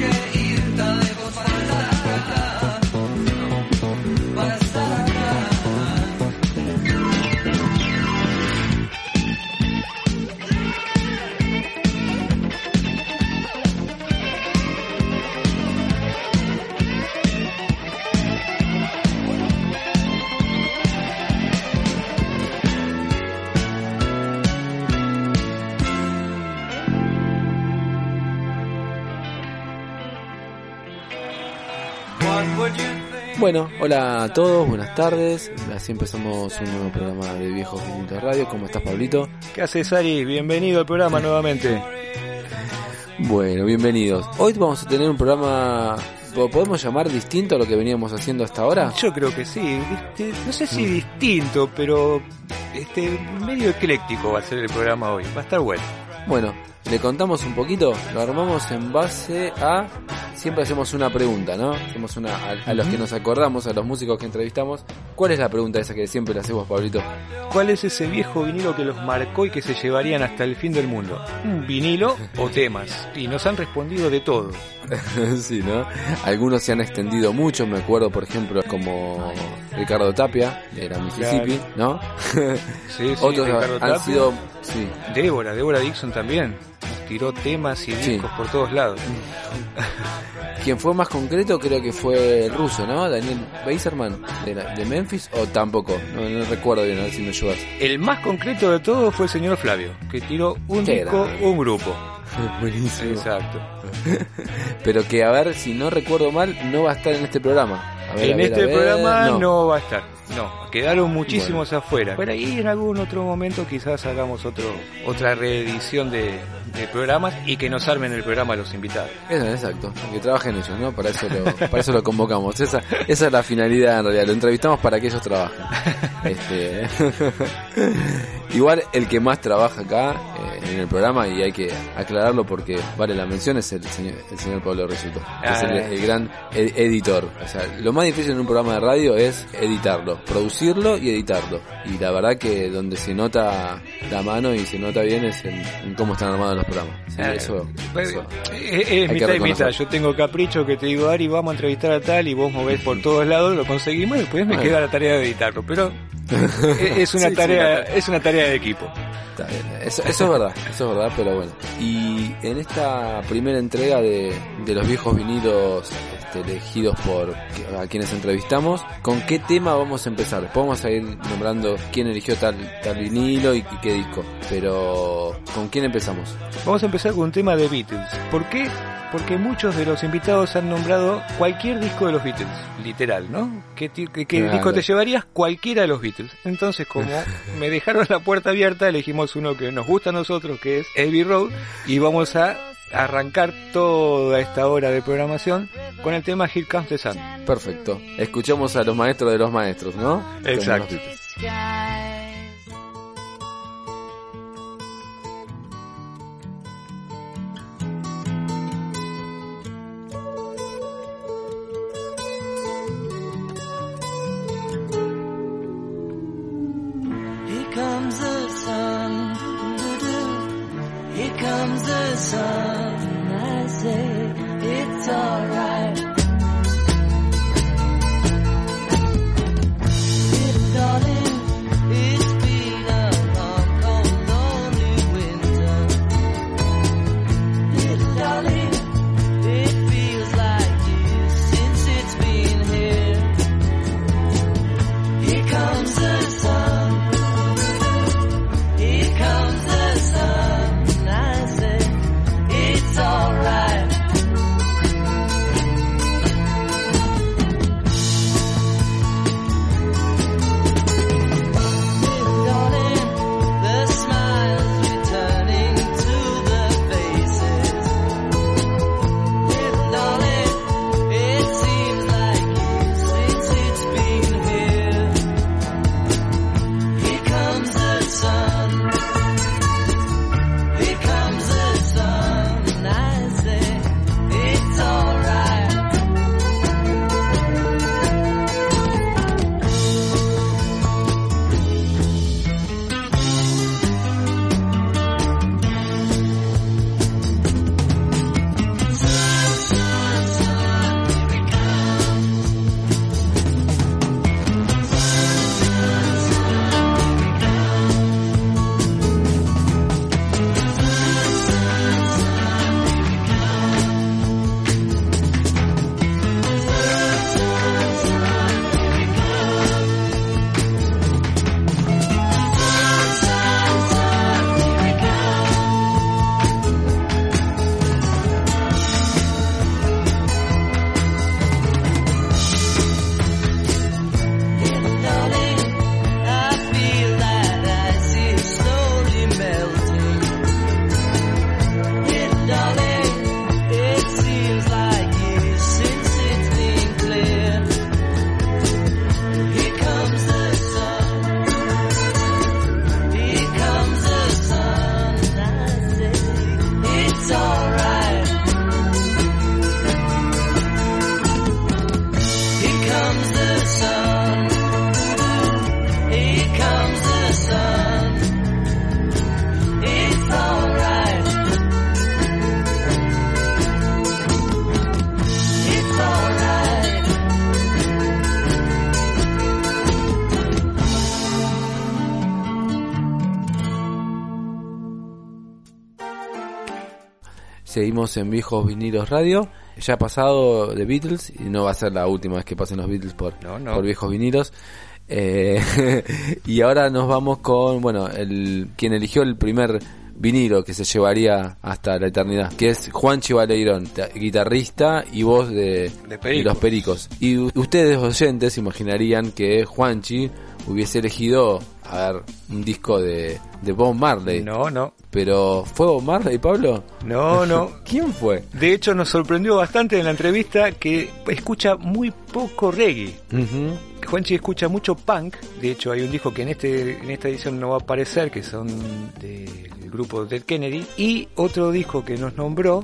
Bueno, hola a todos, buenas tardes. Así empezamos un nuevo programa de Viejos Vinilos Radio. ¿Cómo estás, Pablito? ¿Qué haces, Ari? Bienvenido al programa nuevamente. Bueno, bienvenidos. Hoy vamos a tener un programa, ¿lo podemos llamar distinto a lo que veníamos haciendo hasta ahora? Yo creo que sí. Este, no sé si distinto, pero este medio ecléctico va a ser el programa hoy. Va a estar bueno. Bueno, le contamos un poquito, lo armamos en base a siempre hacemos una pregunta, ¿no? Hacemos una a, a los que nos acordamos, a los músicos que entrevistamos. ¿Cuál es la pregunta esa que siempre le hacemos, Pablito? ¿Cuál es ese viejo vinilo que los marcó y que se llevarían hasta el fin del mundo? ¿Un vinilo o temas? Y nos han respondido de todo. sí, ¿no? Algunos se han extendido mucho, me acuerdo, por ejemplo, como Ricardo Tapia, era Mississippi, ¿no? Sí, sí, Otros Ricardo han Tapia. sido, sí, Débora, Débora Dixon también. Nos tiró temas y Sí. discos por todos lados. Quien fue más concreto creo que fue el ruso, ¿no? Daniel Beiserman, de, la- de Memphis, o tampoco, no, no recuerdo bien, a ver si me ayudas. El más concreto de todo fue el señor Flavio, que tiró un disco, un grupo. Buenísimo. Exacto. Pero que, a ver, si no recuerdo mal, no va a estar en este programa. A ver, en a ver, este a ver, programa no. va a estar. No, quedaron muchísimos afuera. Por ahí en algún otro momento quizás hagamos otro otra reedición de, de programas y que nos armen el programa los invitados. Eso, exacto, que trabajen ellos, ¿no? Para eso lo, para eso lo convocamos. Esa, esa es la finalidad en realidad. Lo entrevistamos para que ellos trabajen. Este, igual el que más trabaja acá eh, en el programa y hay que aclararlo porque vale la mención es el señor, el señor Pablo Risuto, que es el, Ah. el gran ed- editor. O sea, lo más difícil en un programa de radio es editarlo, producirlo y editarlo. Y la verdad que donde se nota la mano y se nota bien es en, en cómo están armados los programas. Sí, Ah, eso- pues, eso. Es, es Hay que mitad y mitad. Yo tengo capricho que te digo, Ari, vamos a entrevistar a tal y vos movés por todos lados, lo conseguimos y después me Bueno. queda la tarea de editarlo. Pero es es una Sí, tarea, es una tarea de equipo. Está bien, Eso, eso es verdad, eso es verdad, pero bueno. Y en esta primera entrega de, de los viejos vinilos este, elegidos por a quienes entrevistamos, ¿con qué tema vamos a empezar? Vamos a ir nombrando quién eligió tal, tal vinilo y, y qué disco. Pero, ¿con quién empezamos? Vamos a empezar con un tema de Beatles. ¿Por qué? Porque muchos de los invitados han nombrado cualquier disco de los Beatles, literal, ¿no? ¿Qué, ti- qué- qué Claro. disco te llevarías? Cualquiera de los Beatles. Entonces, como me dejaron la puerta abierta, elegimos uno que nos gusta a nosotros, que es Abbey Road, y vamos a arrancar toda esta hora de programación con el tema Here Comes the Sun. Perfecto. Escuchamos a los maestros de los maestros, ¿no? Exacto. Seguimos en Viejos Vinilos Radio. Ya ha pasado The Beatles y no va a ser la última vez que pasen los Beatles por, No, no. por Viejos Vinilos. Eh, y ahora nos vamos con, bueno, el quien eligió el primer vinilo que se llevaría hasta la eternidad, que es Juanchi Baleirón, ta- guitarrista y voz de, De de los Pericos. Y ustedes oyentes imaginarían que Juanchi hubiese elegido, a ver, un disco de, de Bob Marley. No, no, Pero ¿fue Bob Marley, Pablo? no, no. ¿Quién fue? De hecho, nos sorprendió bastante en la entrevista que escucha muy poco reggae. Ujú. Juanchi escucha mucho punk. De hecho, hay un disco que en este en esta edición no va a aparecer, que son del grupo Dead Kennedy. Y otro disco que nos nombró,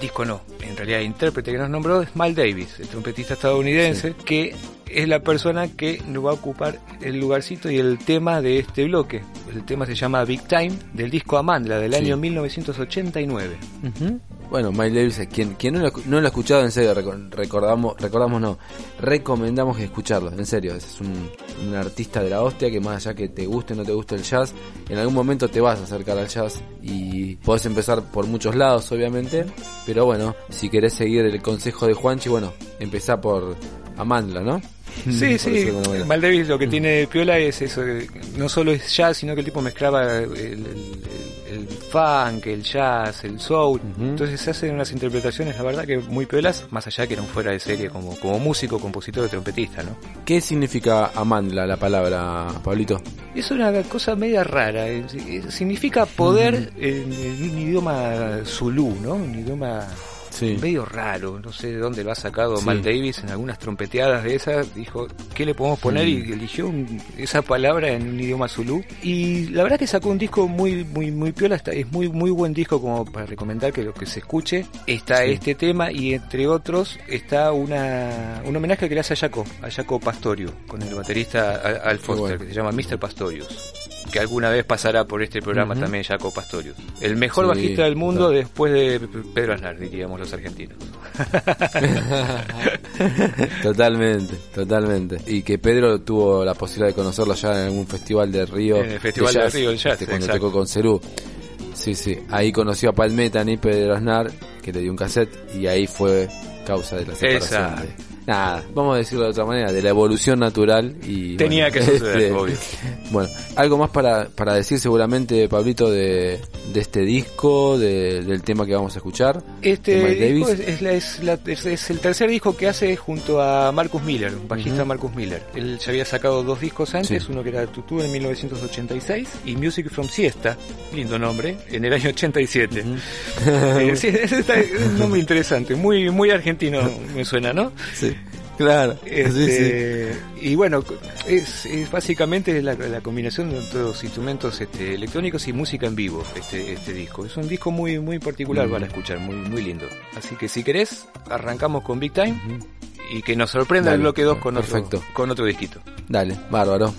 disco no, en realidad intérprete que nos nombró es Mal Davis, el trompetista estadounidense, que es la persona que nos va a ocupar el lugarcito y el tema de este bloque. El tema se llama Big Time, del disco Amandla, del Sí. año 1989. Ujú. Bueno, Miles Davis, quien, quien no, lo, no lo ha escuchado, en serio, reco- recordamos, recordamos no, recomendamos que escucharlo, en serio, es un, un artista de la hostia que más allá que te guste o no te guste el jazz, en algún momento te vas a acercar al jazz y podés empezar por muchos lados, obviamente, pero bueno, si querés seguir el consejo de Juanchi, bueno, empezá por Amandla, ¿no? Sí, sí. decirlo de alguna manera. Mal Davis lo que tiene de piola es eso. No solo es jazz, sino que el tipo mezclaba el, el- funk, el jazz, el soul. Entonces se hacen unas interpretaciones, la verdad, que muy piolas, más allá que eran fuera de serie como, como músico, compositor trompetista, ¿no? ¿Qué significa Amandla, la palabra, Pablito? Es una cosa media rara. eh, eh, Significa poder en, en un idioma zulú, ¿no? Un idioma Sí. medio raro, no sé de dónde lo ha sacado Sí. Mal Davis en algunas trompeteadas de esas, dijo, ¿qué le podemos poner? Sí. Y eligió un- esa palabra en un idioma zulú. Y la verdad que sacó un disco muy, muy, muy piola, está- es muy, muy buen disco como para recomendar que lo que se escuche. Está este tema y entre otros está una, un homenaje que le hace a Jaco, a Jaco Pastorio, con el baterista Al Al Foster, bueno. que se llama Mr. Pastorius. Que alguna vez pasará por este programa también Jaco Pastorius. El mejor Sí, bajista del mundo después de Pedro Aznar, diríamos los argentinos. totalmente, totalmente. Y que Pedro tuvo la posibilidad de conocerlo ya en algún festival de Río. En el Festival de Río del Jazz, este, cuando exacto. tocó con Cerú. Sí, sí. Ahí conoció a Palmeta y Pedro Aznar, que le dio un cassette, y ahí fue causa de la separación. Exacto. de- nada, vamos a decirlo de otra manera, de la evolución natural y... Tenía bueno, que suceder, este, obvio. Bueno, algo más para, para decir seguramente, Pablito, de, de este disco, de- del tema que vamos a escuchar. Este disco es, es la- es la- es- es el tercer disco que hace junto a Marcus Miller, bajista Ujú. Marcus Miller. Él ya había sacado dos discos antes, Sí. uno que era Tutu en 1986 y Music from Siesta, lindo nombre, en el año 87. Eh, sí, ese está- es un nombre interesante, muy muy argentino me suena, ¿no? Sí, claro. Sí, sí. Este, Y bueno, es, es básicamente la, la combinación de todos instrumentos este, electrónicos y música en vivo, este, este disco. Es un disco muy muy particular para escuchar, muy muy lindo. Así que si querés, arrancamos con Big Time y que nos sorprenda Dale, el bloque 2 con perfecto. otro, con otro disquito. Dale, bárbaro.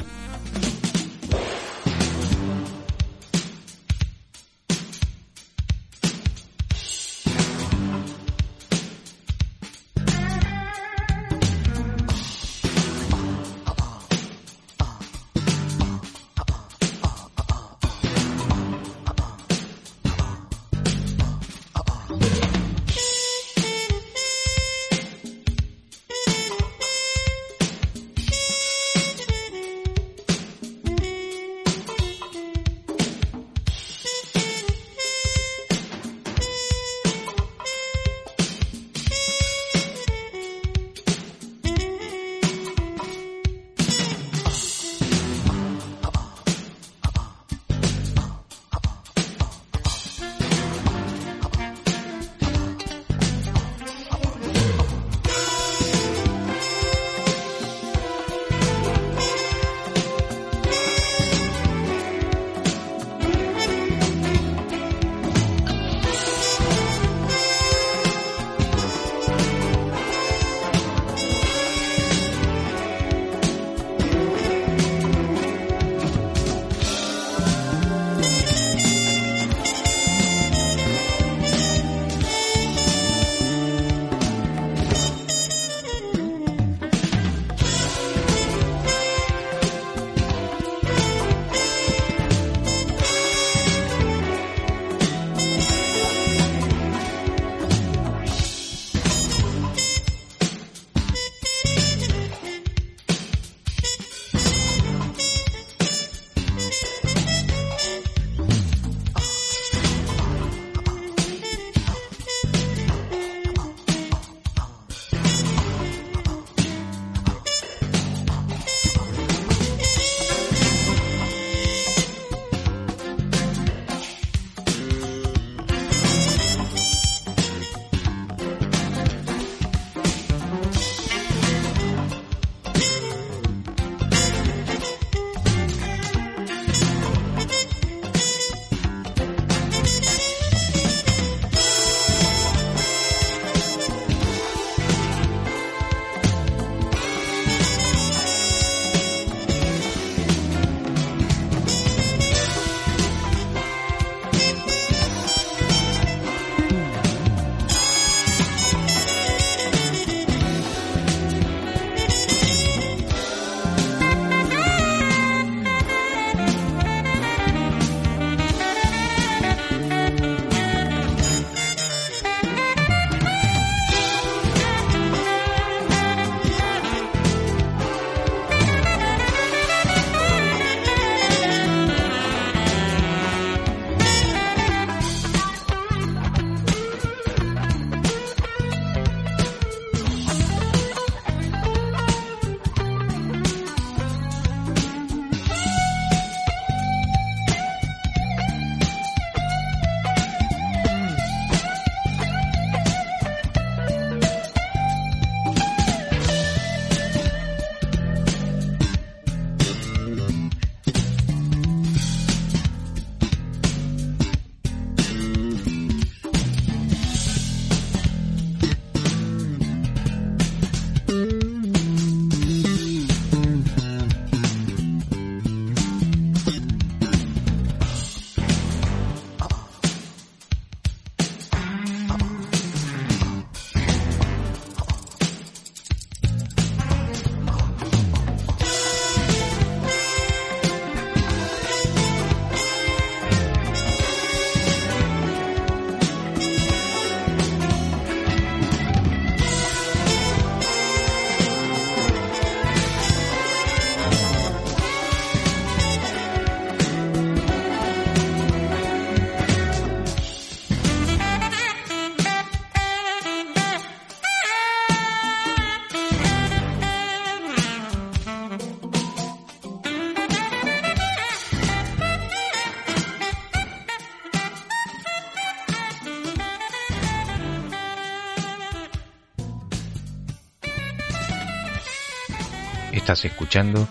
Estás escuchando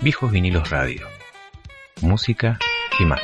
Viejos Vinilos Radio. Música y más.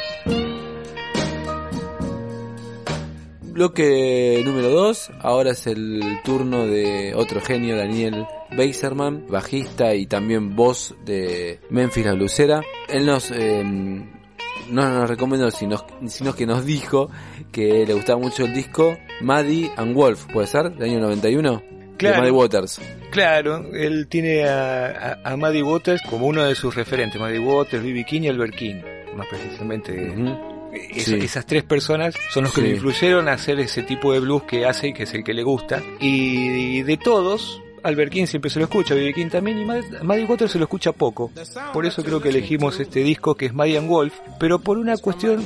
Bloque número 2, ahora es el turno de otro genio, Daniel Beiserman, bajista y también voz de Memphis la Blusera. Él nos, eh, no nos recomendó, sino, sino que nos dijo que le gustaba mucho el disco Maddie and Wolf, ¿puede ser? Del año 91. Claro. De Maddie Waters. Claro, él tiene a, a, a Maddie Waters como uno de sus referentes, Maddie Waters, B.B. King y Albert King, más precisamente. Ujú. Es- Sí. Esas tres personas son los que Sí. le influyeron a hacer ese tipo de blues que hace y que es el que le gusta. Y de todos, Albert King siempre se lo escucha, B.B. King también, y Mad- Maddie Waters se lo escucha poco. Por eso creo que elegimos este disco que es Maddie and Wolf, pero por una cuestión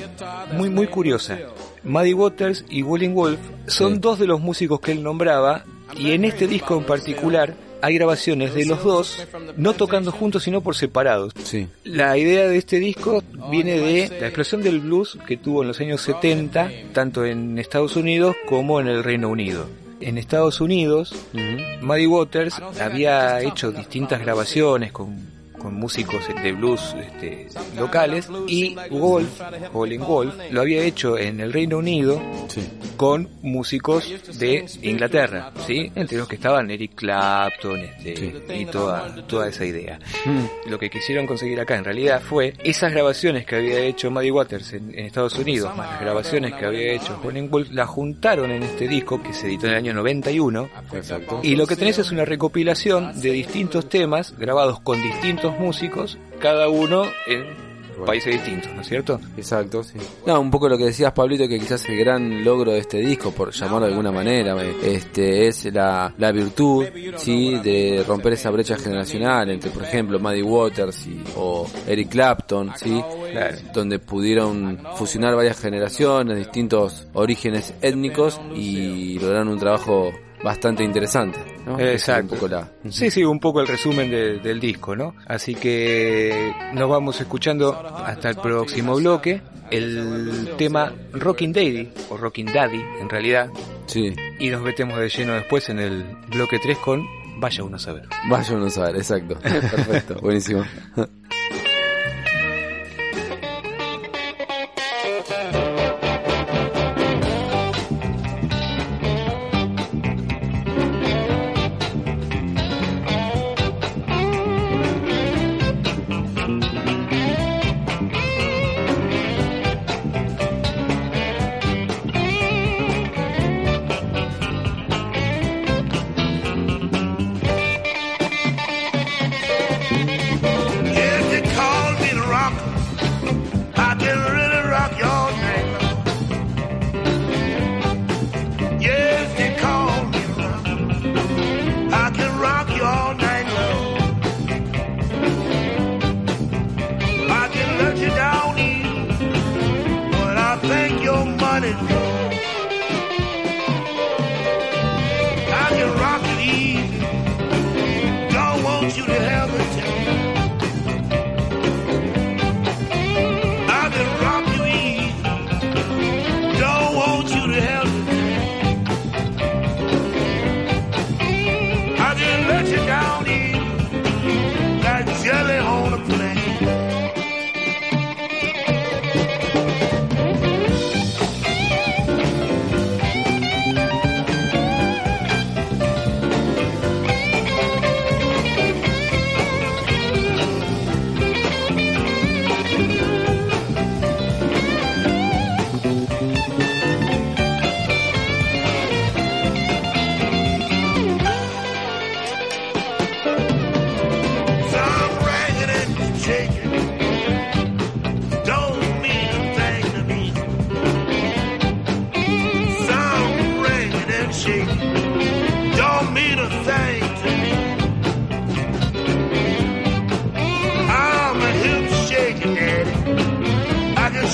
muy muy curiosa. Maddie Waters y Willing Wolf son Sí. dos de los músicos que él nombraba, y en este disco en particular hay grabaciones de los dos, no tocando juntos sino por separados. Sí. La idea de este disco viene de la explosión del blues que tuvo en los años 70, tanto en Estados Unidos como en el Reino Unido. En Estados Unidos, Ujú. Muddy Waters había hecho distintas grabaciones con, con músicos de blues este, locales y Wolf, Colin Wolf, lo había hecho en el Reino Unido Sí. con músicos de Inglaterra, ¿sí? Entre los que estaban Eric Clapton este, Sí. y toda, toda esa idea Mm. lo que quisieron conseguir acá en realidad fue esas grabaciones que había hecho Muddy Waters en, en Estados Unidos, más las grabaciones que había hecho Colin Wolf, las juntaron en este disco que se editó en el año 91. Exacto. Y lo que tenés es una recopilación de distintos temas grabados con distintos músicos, cada uno en países distintos, ¿no es cierto? Exacto, sí. No, un poco lo que decías, Pablito, que quizás el gran logro de este disco, por llamarlo de alguna manera, este es la, la virtud, sí, de romper esa brecha generacional entre, por ejemplo, Maddie Waters y, o Eric Clapton, sí, Claro. donde pudieron fusionar varias generaciones, distintos orígenes étnicos y lograron un trabajo bastante interesante, ¿no? Exacto. Un poco la... Sí, sí, un poco el resumen de- del disco, ¿no? Así que nos vamos escuchando hasta el próximo bloque el tema Rockin' Daddy, o Rockin' Daddy en realidad, Sí, y nos metemos de lleno después en el bloque 3 con Vaya uno a saber. vaya uno a saber, exacto. Perfecto, buenísimo.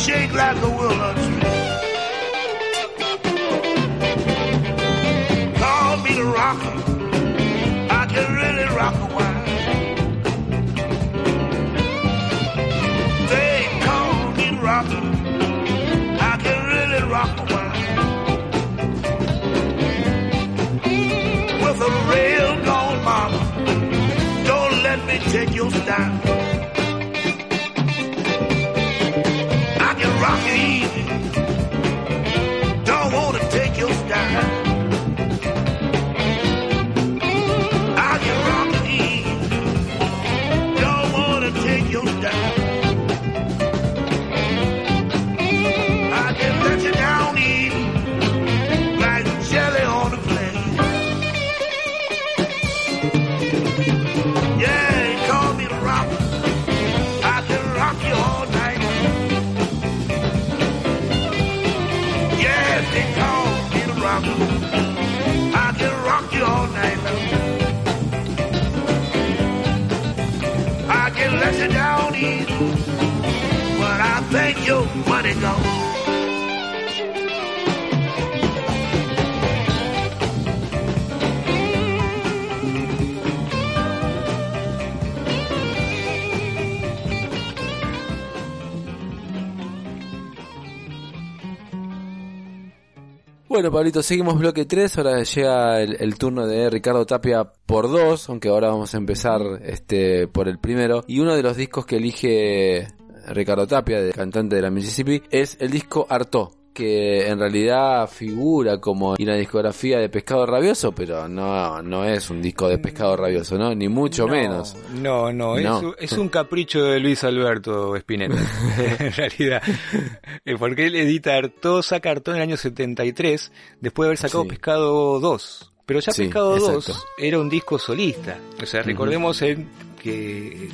Shake like a willow Bueno, Pablito, seguimos bloque 3. Ahora llega el, el turno de Ricardo Tapia por dos, aunque ahora vamos a empezar este por el primero. Y uno de los discos que elige Ricardo Tapia, de cantante de la Mississippi, es el disco Arto que en realidad figura como en la discografía de Pescado Rabioso, pero no, no es un disco de Pescado Rabioso, ¿no? Ni mucho No, menos. No, no, es No. un- Es, un capricho de Luis Alberto Spinetta, en realidad. Eh, Porque él edita Artó, saca Artó en el año 73, después de haber sacado Sí. Pescado 2. Pero ya Sí, Pescado exacto. 2 era un disco solista. O sea, recordemos el- que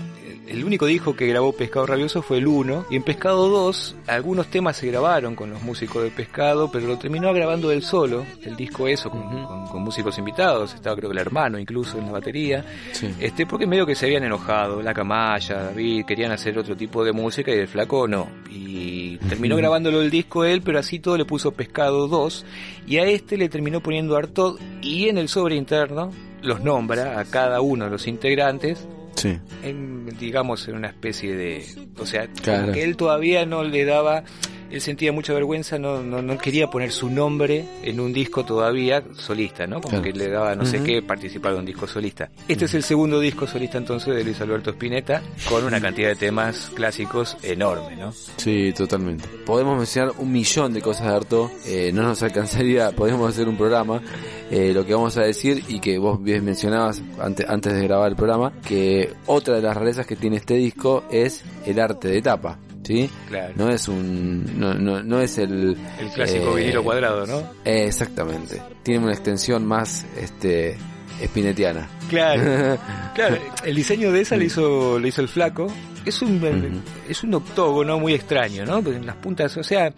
el único disco que grabó Pescado Rabioso fue el 1. Y en Pescado 2 algunos temas se grabaron con los músicos de Pescado, pero lo terminó grabando él solo, el disco eso, con, Ujú. con- con músicos invitados. Estaba creo que el hermano incluso en la batería. Sí. Este, porque medio que se habían enojado, la Camaya, David, querían hacer otro tipo de música y el flaco no. Y terminó grabándolo el disco él, pero así todo le puso Pescado 2 y a este le terminó poniendo Artod y en el sobre interno los nombra a cada uno de los integrantes Sí. en, digamos, en una especie de... O sea, Claro. como que él todavía no le daba... Él sentía mucha vergüenza, no, no, no quería poner su nombre en un disco todavía solista, ¿no? Como Claro. que le daba no sé qué participar de un disco solista. Este es el segundo disco solista entonces de Luis Alberto Spinetta, con una cantidad de temas clásicos enorme, ¿no? Sí, totalmente. Podemos mencionar un millón de cosas de Arto, eh, no nos alcanzaría, podemos hacer un programa. Eh, lo que vamos a decir y que vos bien mencionabas antes, antes de grabar el programa, que otra de las rarezas que tiene este disco es el arte de tapa, ¿sí? Claro. No es un, no, no, no es el... El clásico eh, vinilo cuadrado, ¿no? eh, exactamente. Tiene una extensión más, este, espinetiana. Claro, claro. El diseño de esa lo hizo, lo hizo el flaco. Es un, es un octógono muy extraño, ¿no? En las puntas, o sea,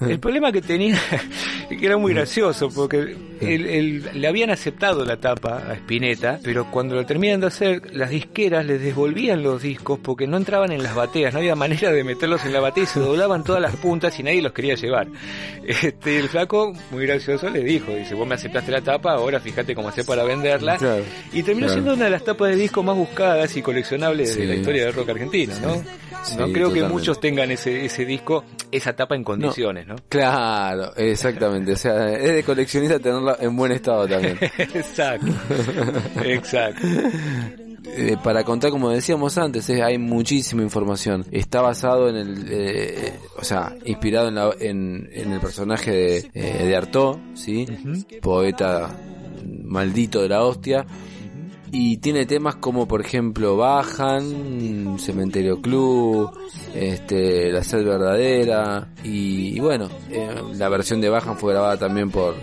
el problema que tenía, que era muy gracioso, porque él- le habían aceptado la tapa a Spinetta, pero cuando lo terminan de hacer, las disqueras les devolvían los discos porque no entraban en las bateas, no había manera de meterlos en la batea y se doblaban todas las puntas y nadie los quería llevar. Este, el flaco, muy gracioso, le dijo, dice, vos me aceptaste la tapa, ahora fíjate cómo hacer para venderla. Claro. Y terminó Claro. siendo una de las tapas de disco más buscadas y coleccionables Sí. de la historia del rock argentino, ¿no? Sí, no creo que muchos tengan ese, ese disco, esa tapa en condiciones, ¿no? Claro, exactamente. O sea, es de coleccionista tenerla en buen estado también. exacto, exacto. Eh, para contar, como decíamos antes, eh, hay muchísima información. Está basado en el, eh, o sea, inspirado en, la- en, en el personaje de, eh, de Artaud, ¿sí? Poeta maldito de la hostia. Y tiene temas como, por ejemplo, Bajan, Cementerio Club, este, La Sed Verdadera. Y, y bueno, eh, la versión de Bajan fue grabada también por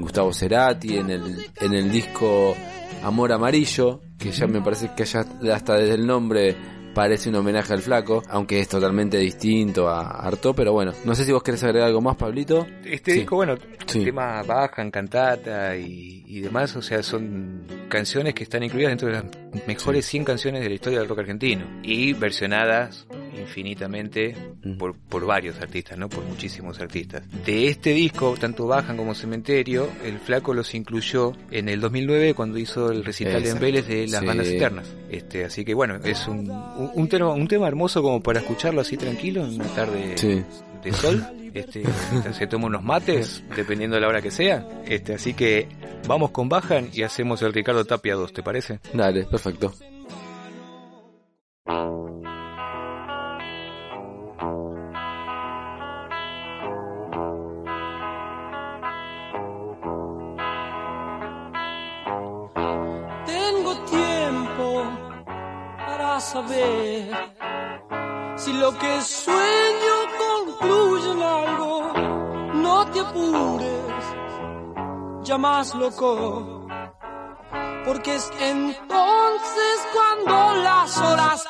Gustavo Cerati en el, en el disco Amor Amarillo, que ya me parece que ya hasta desde el nombre parece un homenaje al flaco, aunque es totalmente distinto a Arto, pero bueno, no sé si vos querés agregar algo más, Pablito. Este Sí. disco, bueno, Sí. tema bajan, cantata y, y demás, o sea, son canciones que están incluidas dentro de las mejores 100 canciones de la historia del rock argentino y versionadas infinitamente Mm. por, por varios artistas, ¿no? Por muchísimos artistas. De este disco, tanto Bajan como Cementerio, el Flaco los incluyó en el 2009 cuando hizo el recital en Exacto. Vélez de las Sí. bandas eternas. Este, así que bueno, es un, un, un tema, un tema hermoso como para escucharlo así tranquilo en una tarde Sí. de sol. Este, se toma unos mates, dependiendo de la hora que sea. Este, así que vamos con Bajan y hacemos el Ricardo Tapia 2, ¿te parece? Dale, perfecto. Saber si lo que sueño concluye en algo. No te apures, ya loco, porque es entonces cuando las horas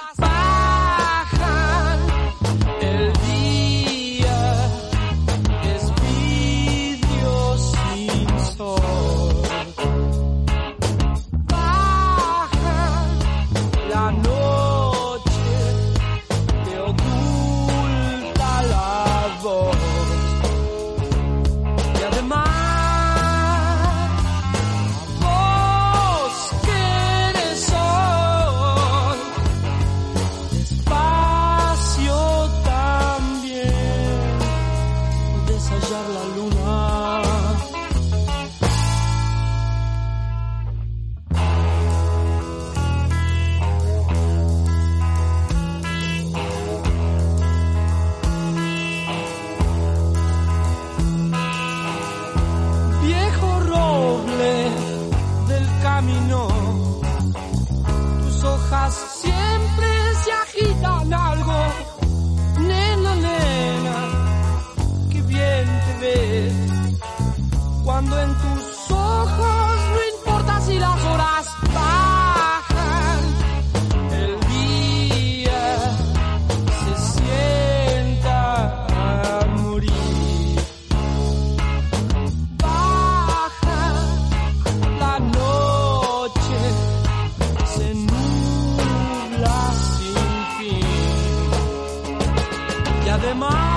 demás.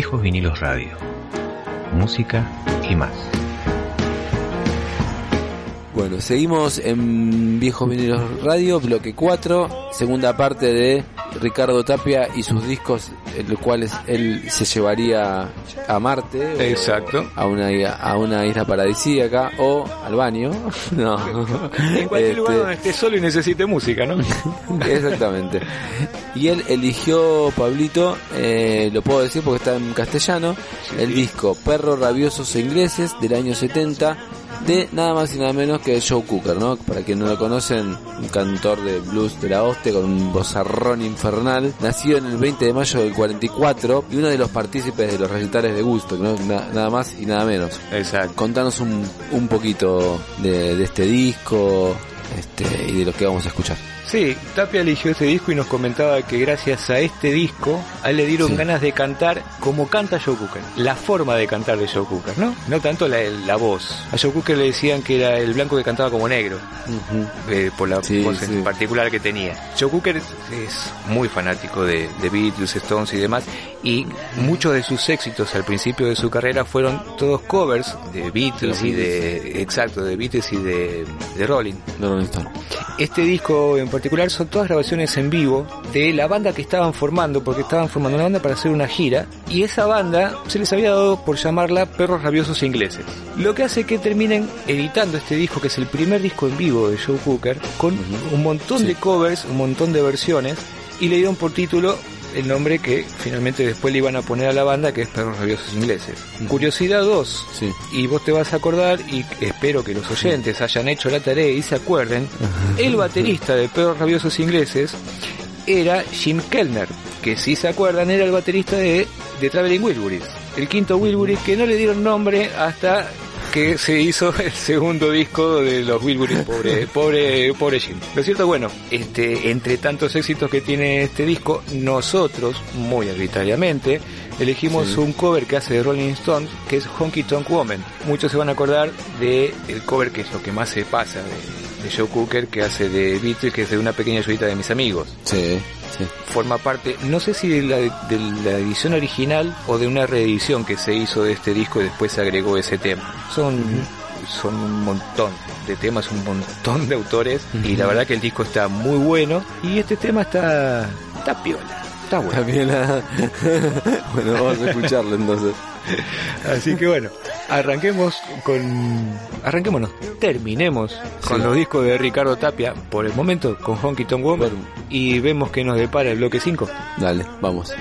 Viejos Vinilos Radio. Música y más. Bueno, seguimos en Viejos Vinilos Radio, bloque 4, segunda parte de Ricardo Tapia y sus discos, en los cuales él se llevaría a Marte. o Exacto. A una, a una isla paradisíaca o al baño. No. En cualquier Este, lugar donde esté solo y necesite música, ¿no? Exactamente. Y él eligió, Pablito, eh, lo puedo decir porque está en castellano, el disco Perros Rabiosos e Ingleses del año 70 de nada más y nada menos que Joe Cooker, ¿no? Para quien no lo conocen, un cantor de blues de la hoste con un vozarrón infernal, nacido en el 20 de mayo del 44 y uno de los partícipes de los recitales de gusto, ¿no? Na- nada más y nada menos. Exacto. Contanos un, un poquito de, de este disco este, y de lo que vamos a escuchar. Sí, Tapia eligió este disco y nos comentaba que gracias a este disco a él le dieron Sí. ganas de cantar como canta Joe Cooker. La forma de cantar de Joe Cooker, ¿no? No tanto la, la voz. A Joe Cooker le decían que era el blanco que cantaba como negro, eh, por la Sí, voz sí. en particular que tenía. Joe Cooker es, es muy fanático de, de Beatles, Stones y demás, y muchos de sus éxitos al principio de su carrera fueron todos covers de Beatles y de, exacto, de Beatles y de, de Rolling. De Rolling Stone. Este disco en particular son todas grabaciones en vivo de la banda que estaban formando, porque estaban formando una banda para hacer una gira, y esa banda se les había dado por llamarla Perros Rabiosos Ingleses. Lo que hace que terminen editando este disco, que es el primer disco en vivo de Joe Cooker, con un montón de covers, un montón de versiones, y le dieron por título el nombre que finalmente después le iban a poner a la banda, que es Perros Rabiosos Ingleses. Curiosidad 2, Sí. y vos te vas a acordar, y espero que los oyentes hayan hecho la tarea y se acuerden, el baterista de Perros Rabiosos Ingleses era Jim Kellner, que si se acuerdan era el baterista de, de Traveling Wilburys, el quinto Wilburys que no le dieron nombre hasta que se hizo el segundo disco de los Wilburys, pobre, pobre, pobre Jim. Lo cierto, bueno, este, entre tantos éxitos que tiene este disco, nosotros, muy arbitrariamente, elegimos Sí. un cover que hace de Rolling Stones, que es Honky Tonk Woman. Muchos se van a acordar de el cover que es lo que más se pasa de, de Joe Cooker, que hace de Beatles, que es de una pequeña ayudita de mis amigos Sí, sí. forma parte, no sé si de la, de la edición original o de una reedición que se hizo de este disco y después se agregó ese tema. Son, son un montón de temas, un montón de autores y la verdad que el disco está muy bueno y este tema está, está piola, está bueno. También la... bueno, vamos a escucharlo entonces. Así que bueno, arranquemos con, arranquémonos, terminemos con los discos de Ricardo Tapia por el momento con Honky Tonk Woman Bueno. y vemos que nos depara el bloque 5. Dale, vamos.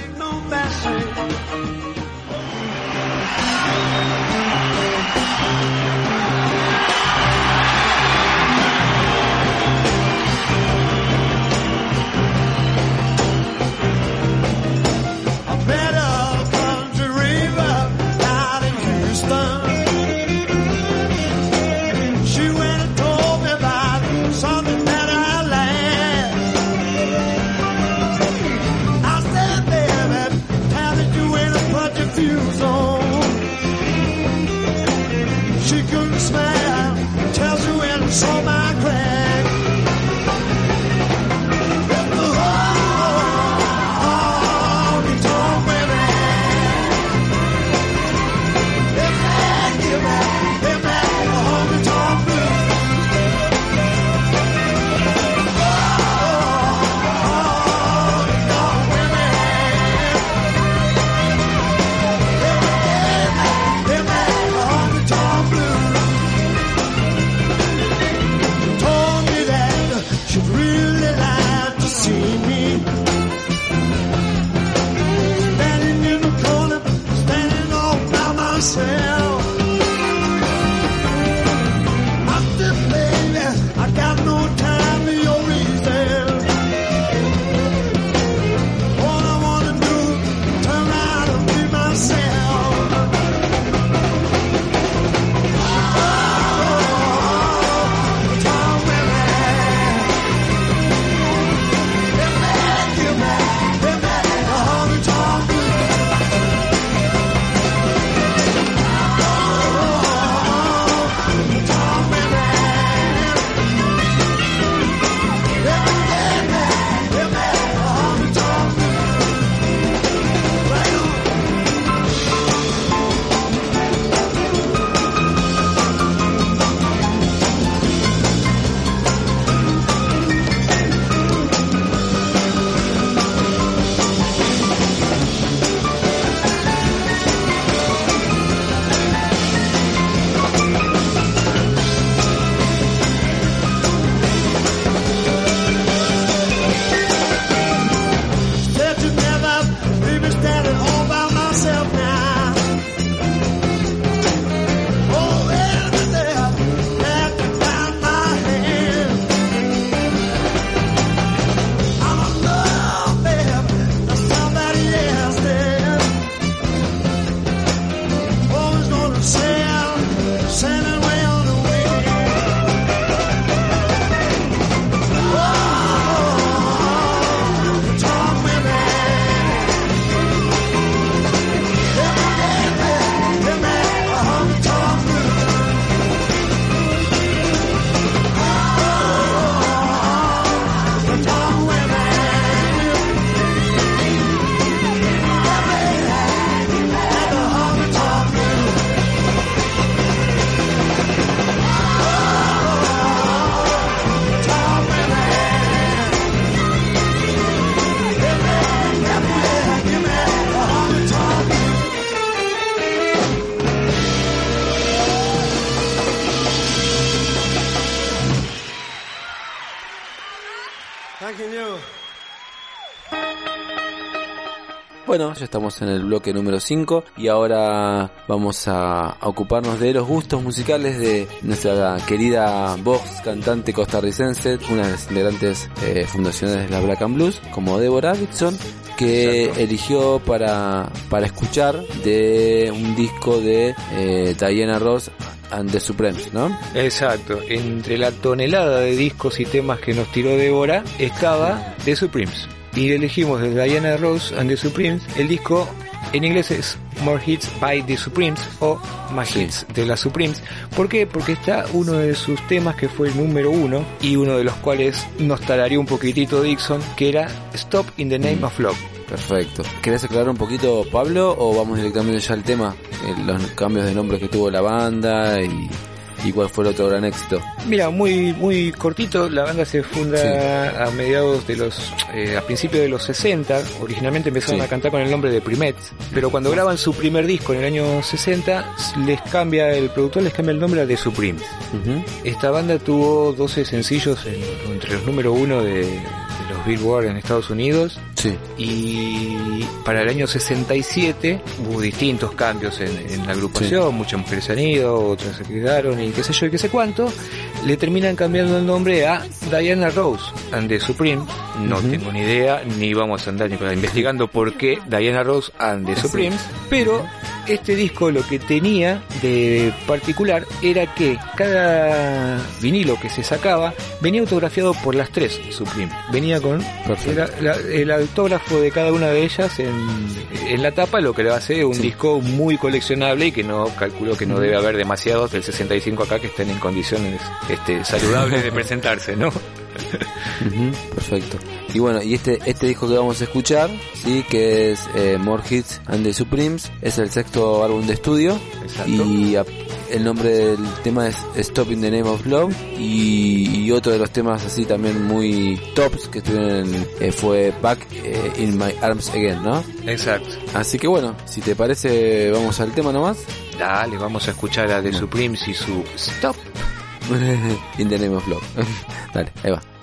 Bueno, ya estamos en el bloque número 5 y ahora vamos a, ocuparnos de los gustos musicales de nuestra querida voz cantante costarricense, una de las integrantes eh, fundacionales de la Black and Blues, como Deborah Dixon, que Exacto. eligió para, para escuchar de un disco de eh, Diana Ross and the Supremes, ¿no? Exacto, entre la tonelada de discos y temas que nos tiró Débora estaba The Supremes. Y elegimos de Diana Rose and the Supremes. El disco en inglés es More Hits by the Supremes o Más Sí. Hits de las Supremes. ¿Por qué? Porque está uno de sus temas que fue el número uno y uno de los cuales nos talaría un poquitito Dixon, que era Stop in the Name of Love. Perfecto. ¿Querés aclarar un poquito, Pablo, o vamos directamente ya al tema? Eh, los cambios de nombres que tuvo la banda y, y cuál fue el otro gran éxito. Mira, muy muy cortito, la banda se funda Sí. a mediados de los, eh, a principios de los 60, originalmente empezaron Sí. a cantar con el nombre de Primets, pero cuando graban su primer disco en el año 60, les cambia, el productor les cambia el nombre a The Supremes. Ujú. Esta banda tuvo 12 sencillos en- entre los número uno de, de los Billboard en Estados Unidos Sí. y para el año 67 hubo distintos cambios en, en la agrupación, muchas mujeres se han ido, otras se quedaron y qué sé yo y qué sé cuánto, le terminan cambiando el nombre a Diana Rose and the Supreme, no tengo ni idea, ni vamos a andar ni con- investigando por qué Diana Rose and the Supremes, pero este disco lo que tenía de particular era que cada vinilo que se sacaba venía autografiado por las tres Supreme. Venía con era la- el autógrafo de cada una de ellas en, en la tapa, lo que le hace un Sí. disco muy coleccionable y que no calculo que no debe haber demasiados del 65 acá que estén en condiciones este, saludables de presentarse, ¿no? Perfecto. Y bueno, y este este disco que vamos a escuchar, sí, que es eh, More Hits and the Supremes, es el sexto álbum de estudio Exacto. y a- el nombre del tema es Stop in the Name of Love y, y otro de los temas así también muy tops que estuvieron eh, fue Back eh, in My Arms Again, ¿no? Exacto. Así que bueno, si te parece vamos al tema nomás. Dale, vamos a escuchar a The Supremes y su Stop. in the Name of Love. Dale, ahí va.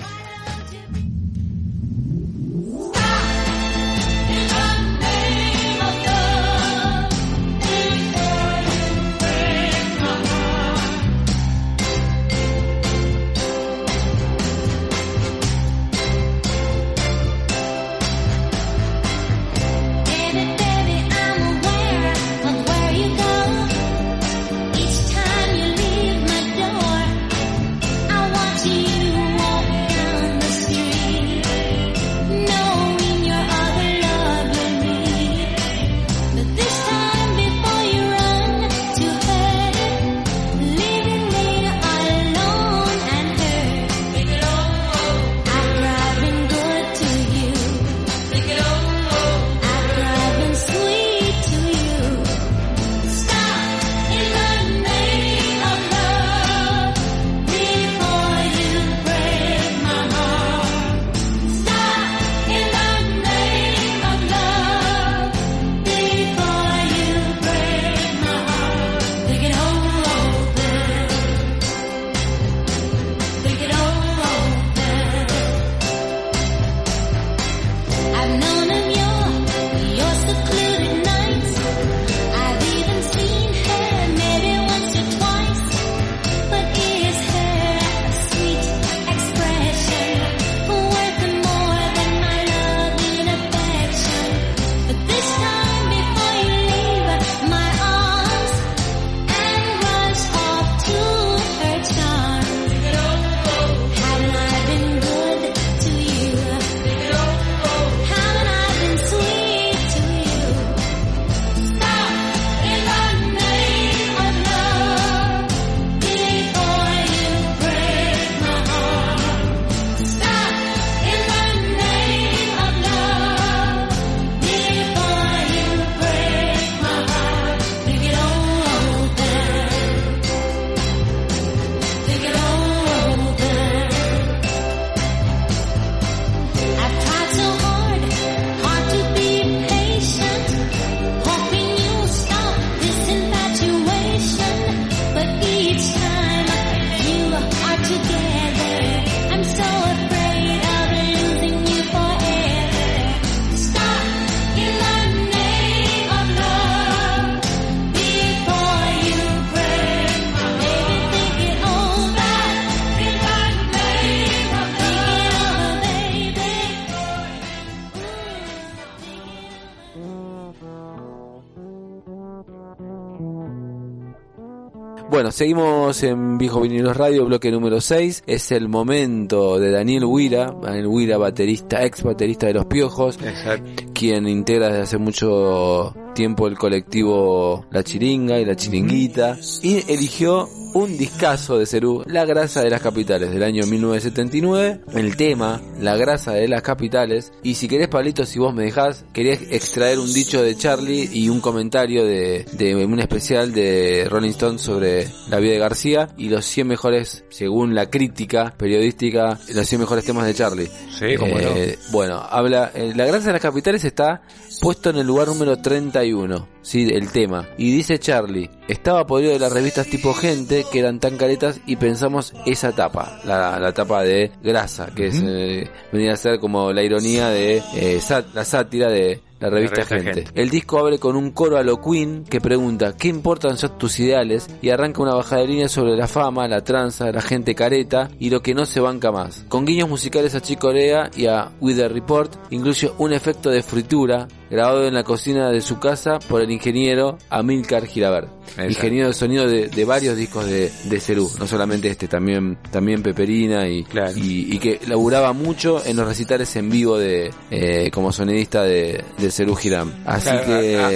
Seguimos en Viejo Vinilos Radio, bloque número 6. Es el momento de Daniel Huira, Daniel Huira, baterista, ex baterista de Los Piojos, Exacto. quien integra desde hace mucho tiempo el colectivo La Chiringa y La Chiringuita, y eligió un discazo de Cerú, La grasa de las capitales, del año 1979, el tema, La grasa de las capitales, y si querés Pablito, si vos me dejás, quería extraer un dicho de Charlie y un comentario de, de un especial de Rolling Stone sobre la vida de García y los 100 mejores, según la crítica periodística, los 100 mejores temas de Charlie. Sí, cómo no. Eh, Bueno, habla, eh, la grasa de las capitales está puesto en el lugar número 31, sí, el tema. Y dice Charlie, estaba podrido de las revistas tipo gente que eran tan caretas y pensamos esa tapa, la, la tapa de grasa, que es, eh, venía a ser como la ironía de eh, sat- la sátira de la revista, revista gente. Gente. El disco abre con un coro a lo Queen que pregunta ¿qué importan son tus ideales? y arranca una bajada de línea sobre la fama, la tranza, la gente careta y lo que no se banca más. Con guiños musicales a Chick Corea y a With the Report, incluye un efecto de fritura grabado en la cocina de su casa por el ingeniero Amilcar Girabert. Exacto. Ingeniero de sonido de, de varios discos de, de Cerú, no solamente este, también, también Peperina y, Claro. y, y que laburaba mucho en los recitales en vivo de eh, como sonidista de, de Cerú Girán. Así Claro, que a,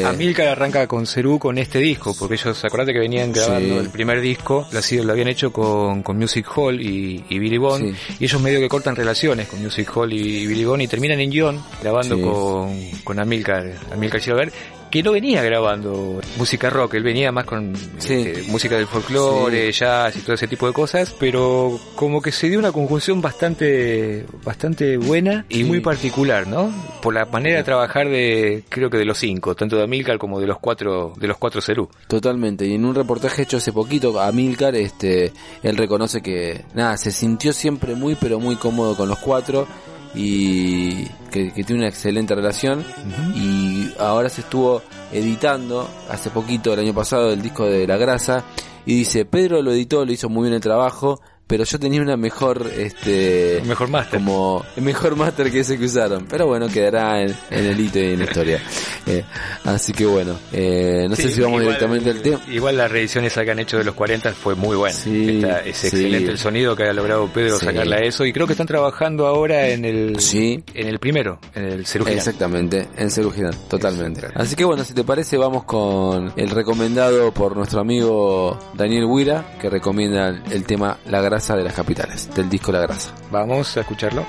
arranca con Cerú con este disco, porque ellos, acordate que venían grabando Sí. el primer disco, lo, lo habían hecho con, con Music Hall y, y Billy Bond, Sí. y ellos medio que cortan relaciones con Music Hall y Billy Bond y terminan en John grabando Sí. con, con Amílcar Gilbert, que no venía grabando música rock, él venía más con Sí. este, música del folclore, jazz y todo ese tipo de cosas, pero como que se dio una conjunción bastante bastante buena y Sí. muy particular, ¿no? Por la manera de trabajar de creo que de los cinco, tanto de Amilcar como de los cuatro de los cuatro Cerú. Totalmente, y en un reportaje hecho hace poquito a Milcar, este, él reconoce que nada, se sintió siempre muy pero muy cómodo con los cuatro y que, que tiene una excelente relación. Y ahora se estuvo editando hace poquito el año pasado el disco de La Grasa y dice Pedro lo editó, lo hizo muy bien el trabajo, pero yo tenía una mejor este Mejor máster. como el mejor máster que ese que usaron. Pero bueno, quedará en, en el hito y en la historia. Eh, así que bueno, eh, no sé si vamos igual- directamente al tema. Igual la reedición esa que han hecho de los 40 fue muy buena. Sí, es sí. excelente el sonido que ha logrado Pedro Sí. sacarle a eso y creo que están trabajando ahora en el Sí. en el primero, en el Girán. Exactamente, en Girán, totalmente. Así que bueno, si te parece, vamos con el recomendado por nuestro amigo Daniel Huira, que recomienda el, tema La grasa de las capitales, del disco La grasa. Vamos a escucharlo.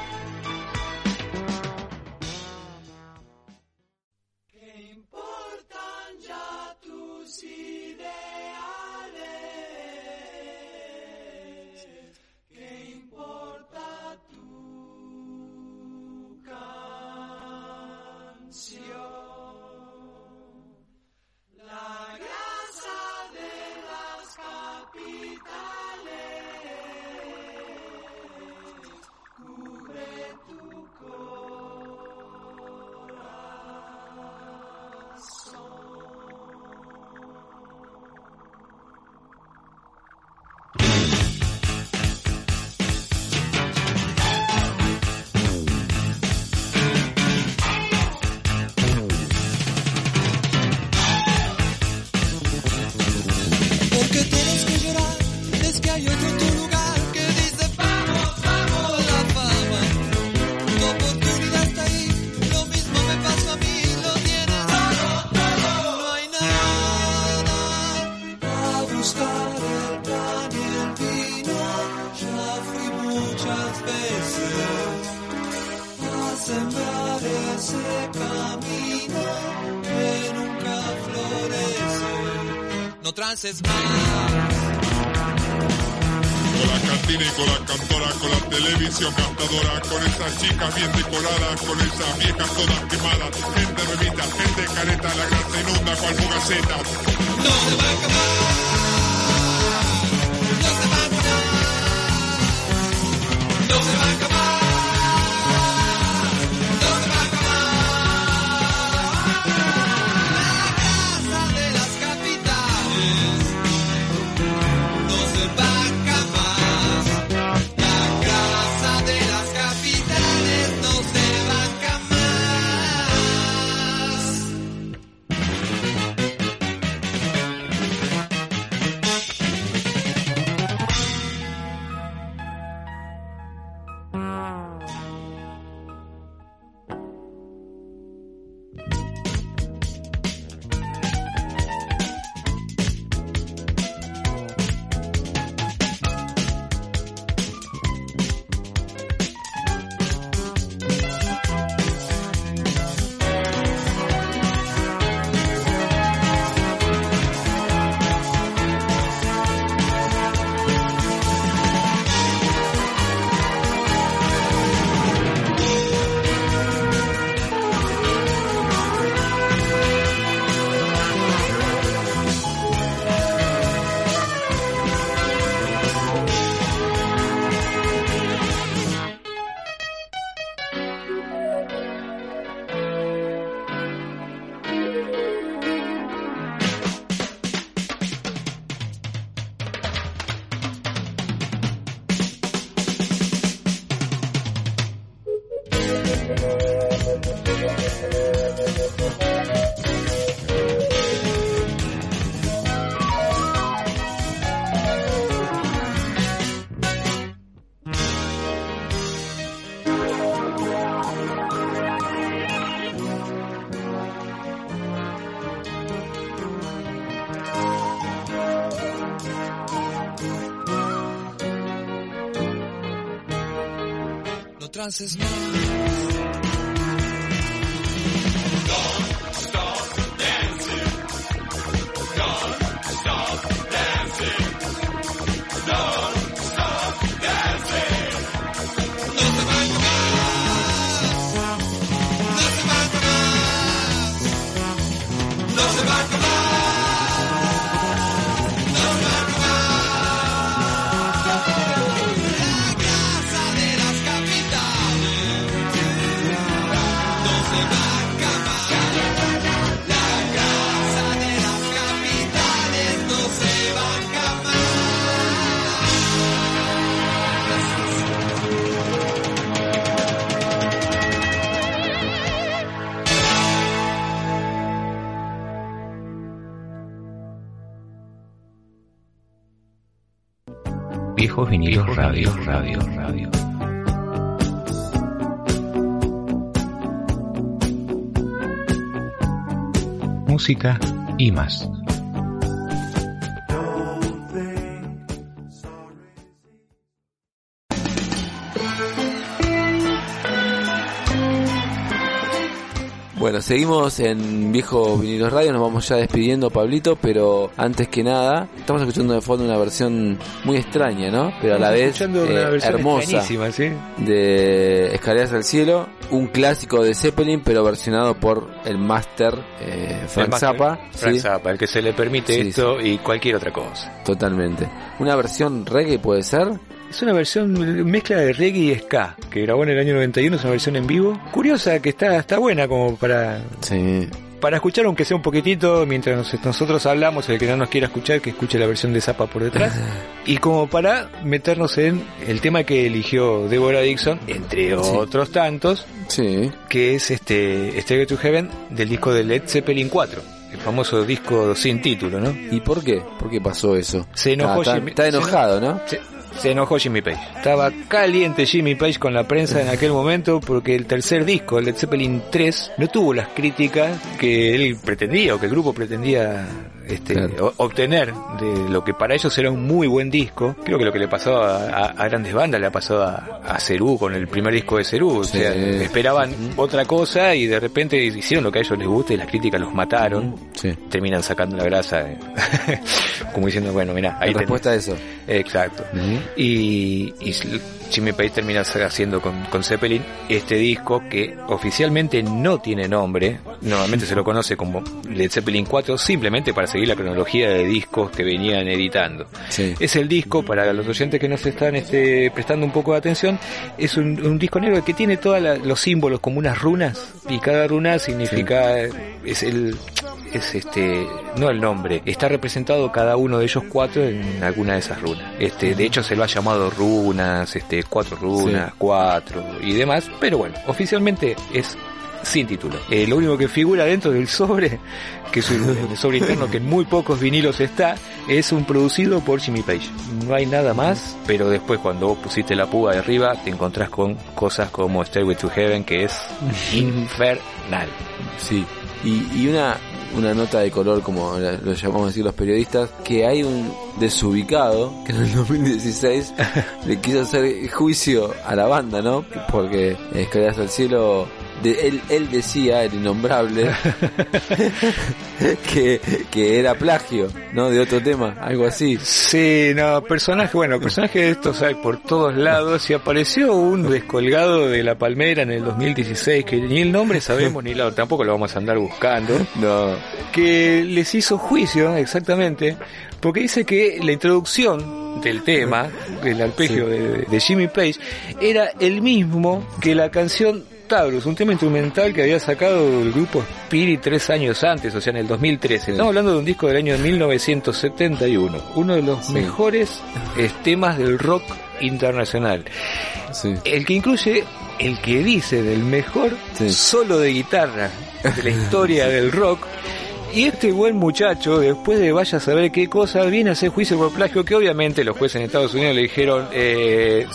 Ese camino que nunca florece. No trances más. Con la cantina y con la cantora, con la televisión gastadora, con esas chicas bien decoradas, con esas viejas todas quemadas, gente remita, gente careta, la grasa inunda cual fugaceta. No se va a acabar. No se va a acabar. No se va a acabar. Entonces no. Viejos vinilos radio, radio, radio. Música y más. Bueno, seguimos en Viejo Vinilos Radio, nos vamos ya despidiendo, Pablito, pero antes que nada, estamos escuchando de fondo una versión muy extraña, ¿no? Pero a la vez eh, hermosa ¿sí? de Escaleras al Cielo, un clásico de Zeppelin, pero versionado por el máster eh, Frank Zappa. Frank ¿sí? Zappa, el que se le permite Sí, esto y cualquier otra cosa. Totalmente. Una versión reggae puede ser. Es una versión mezcla de reggae y ska, que grabó en el año 91, es una versión en vivo. Curiosa, que está, está buena como para, Sí. para escuchar aunque sea un poquitito mientras nos- nosotros hablamos, el que no nos quiera escuchar, que escuche la versión de Zappa por detrás. y como para meternos en el tema que eligió Deborah Dixon, entre otros tantos, Sí. que es este Stairway to Heaven del disco de Led Zeppelin 4. El famoso disco sin título, ¿no? ¿Y por qué? ¿Por qué pasó eso? Se enojó Ah, está, se enojado, ¿no? Se, se enojó Jimmy Page. Estaba caliente Jimmy Page con la prensa en aquel momento porque el tercer disco, el Led Zeppelin 3, no tuvo las críticas que él pretendía o que el grupo pretendía este, Claro. obtener de lo que para ellos era un muy buen disco. Creo que lo que le pasó a, a- a grandes bandas le ha pasado a, a Cerú con el primer disco de Cerú. O Sí. sea, esperaban otra cosa y de repente hicieron lo que a ellos les gusta y las críticas los mataron. Sí. Terminan sacando la grasa, eh, como diciendo, bueno, mira, ahí tenés. respuesta a eso. Exacto. Y, y Jimmy Page termina haciendo con, con Zeppelin este disco que oficialmente no tiene nombre. Normalmente se lo conoce como Led Zeppelin 4 simplemente para seguir la cronología de discos que venían editando. Sí. Es el disco, para los oyentes que nos están este, prestando un poco de atención, es un, un disco negro que tiene todos los símbolos como unas runas y cada runa significa, es el, es este, no el nombre, está representado cada uno de ellos cuatro en alguna de esas runas. Este, de hecho se lo ha llamado runas, este, cuatro runas, Sí. cuatro y demás, pero bueno, oficialmente es sin título. Eh, lo único que figura dentro del sobre, que es un, el sobre interno que en muy pocos vinilos está, es un producido por Jimmy Page. No hay nada más, pero después cuando vos pusiste la púa de arriba te encontrás con cosas como Stairway to Heaven que es infernal. Sí. Y, y una, una nota de color, como lo llamamos decir los periodistas, que hay un desubicado que en el 2016 le quiso hacer juicio a la banda, ¿no? Porque Escaleras al Cielo, de, él, él decía, el innombrable, que, que era plagio, ¿no? De otro tema, algo así. Sí, no, personaje, bueno, personaje de estos hay por todos lados y apareció un descolgado de la palmera en el 2016 que ni el nombre sabemos ni la, tampoco lo vamos a andar buscando. No, que les hizo juicio exactamente porque dice que la introducción del tema, el arpegio de, de Jimmy Page, era el mismo que la canción Taurus, un tema instrumental que había sacado el grupo Spirit tres años antes, o sea, en el 2013. Estamos hablando de un disco del año 1971, uno de los Sí. mejores temas del rock internacional. sí. El que incluye el que dice del mejor solo de guitarra de la historia del rock Y este buen muchacho, después de vaya a saber qué cosa, viene a hacer juicio por plagio, que obviamente los jueces en Estados Unidos le dijeron, eh,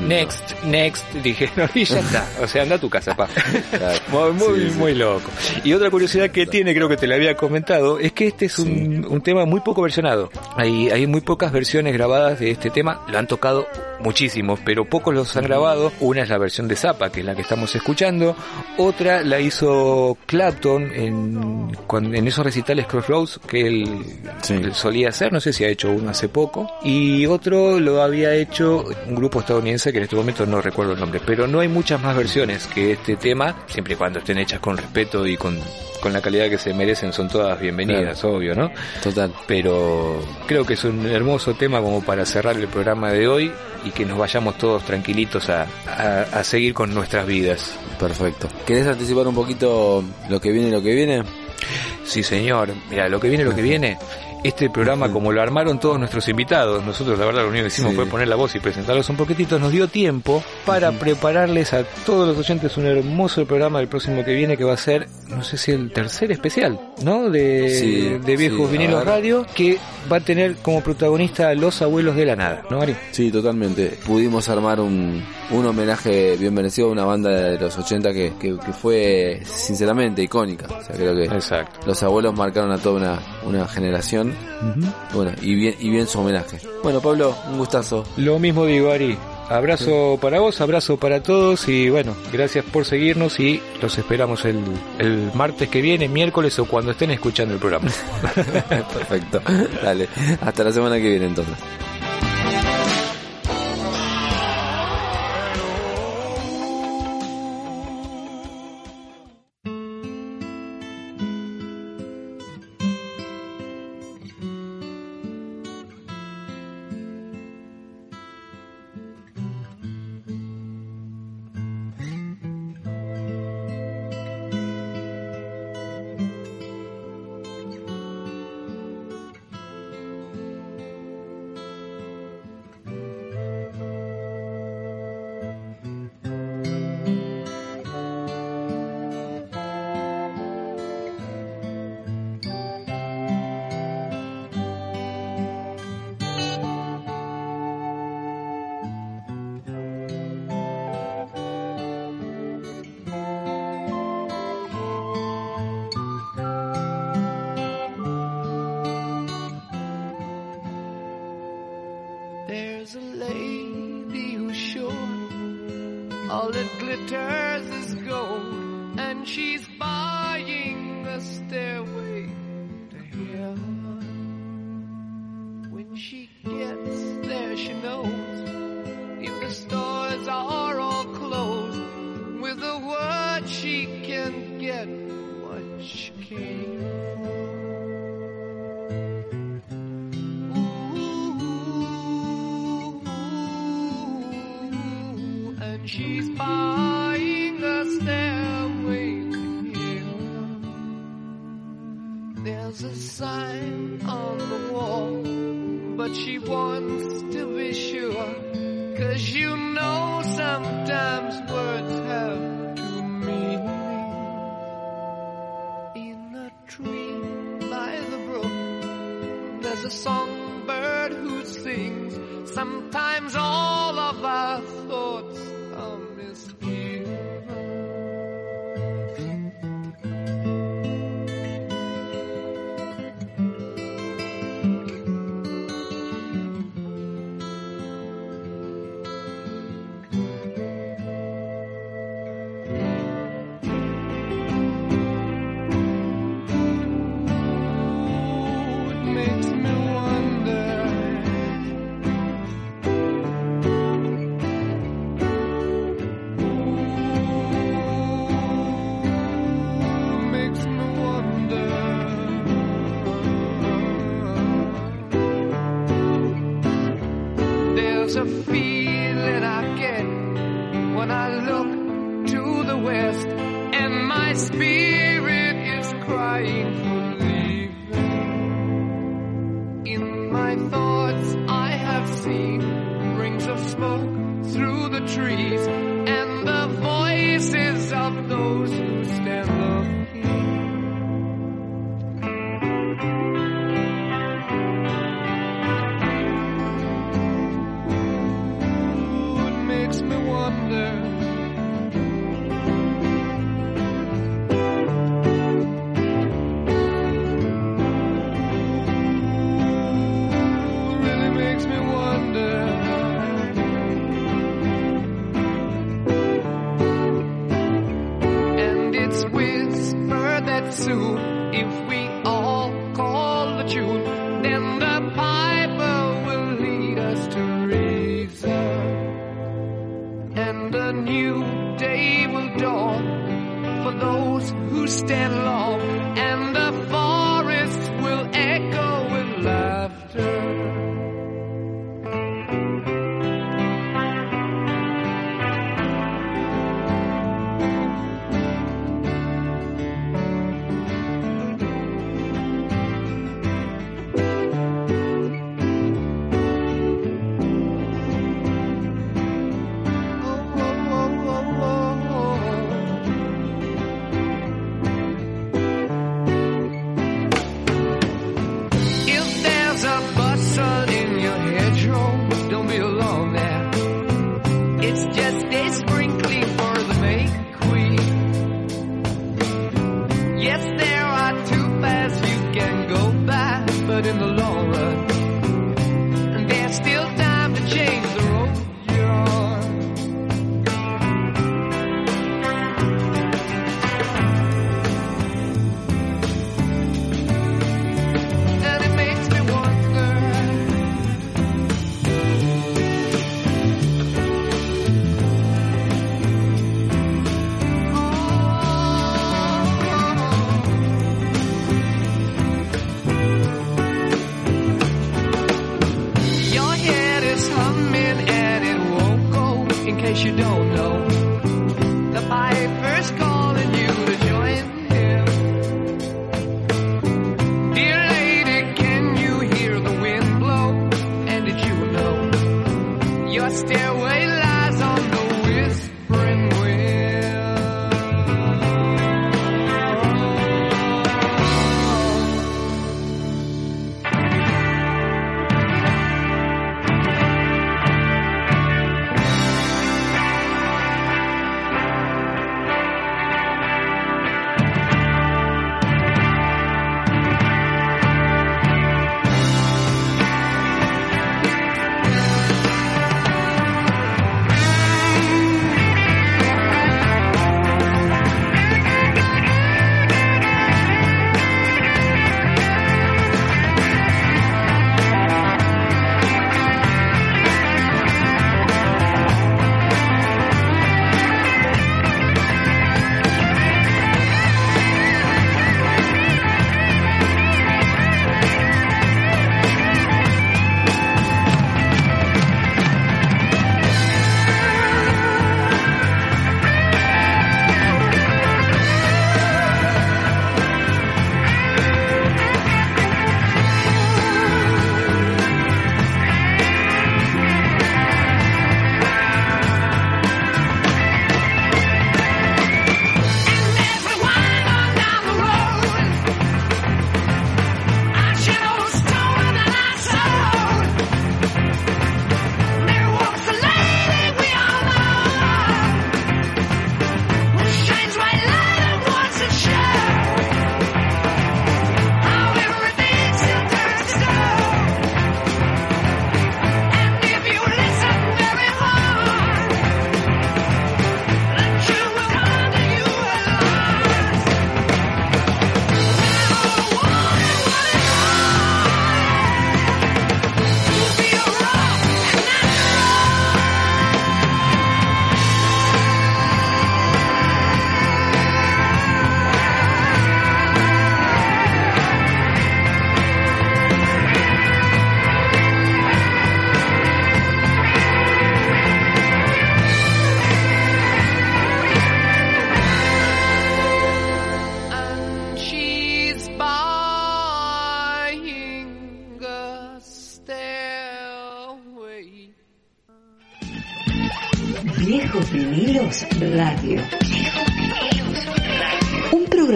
next, next, dijeron, y ya está. O sea, anda a tu casa, pa. Muy, muy, Sí, sí. muy loco. Y otra curiosidad que tiene, creo que te la había comentado, es que este es un, un tema muy poco versionado. Hay, hay muy pocas versiones grabadas de este tema, lo han tocado muchísimos, pero pocos los han grabado. Una es la versión de Zappa, que es la que estamos escuchando. Otra la hizo Clapton en, cuando- en esos recitales Crossroads que él, Sí. él solía hacer, no sé si ha hecho uno hace poco. Y otro lo había hecho un grupo estadounidense que en este momento no recuerdo el nombre, pero no hay muchas más versiones que este tema, siempre y cuando estén hechas con respeto y con, con la calidad que se merecen, son todas bienvenidas, obvio, ¿no? Total. pero creo que es un hermoso tema como para cerrar el programa de hoy y que nos vayamos todos tranquilitos a, a- a seguir con nuestras vidas. Perfecto. ¿Querés anticipar un poquito lo que viene y lo que viene? Sí, señor. Mira, lo que viene, lo que viene. Este programa, como lo armaron todos nuestros invitados, nosotros la verdad lo único que hicimos Sí. fue poner la voz y presentarlos un poquitito, nos dio tiempo para prepararles a todos los oyentes un hermoso programa del próximo que viene que va a ser, no sé si el tercer especial, ¿no? De, Sí, de Viejos sí, Vinilos. Radio, que va a tener como protagonista a los abuelos de la nada, ¿no, Ari? Sí, totalmente. Pudimos armar un, un homenaje bien merecido a una banda de los 80 que, que, que fue sinceramente icónica. O sea, creo que Exacto. los abuelos marcaron a toda una, una generación. Bueno, y bien, y bien su homenaje. Bueno, Pablo, un gustazo. Lo mismo digo, Ari. Abrazo para vos, abrazo para todos y bueno, gracias por seguirnos y los esperamos el, el martes que viene, miércoles o cuando estén escuchando el programa. Perfecto. Dale. Hasta la semana que viene entonces. All that glitters is gold, and she's buying feeling I get when I look to the west, and my spirit is crying for leaving. In my thoughts, I have seen rings of smoke through the trees,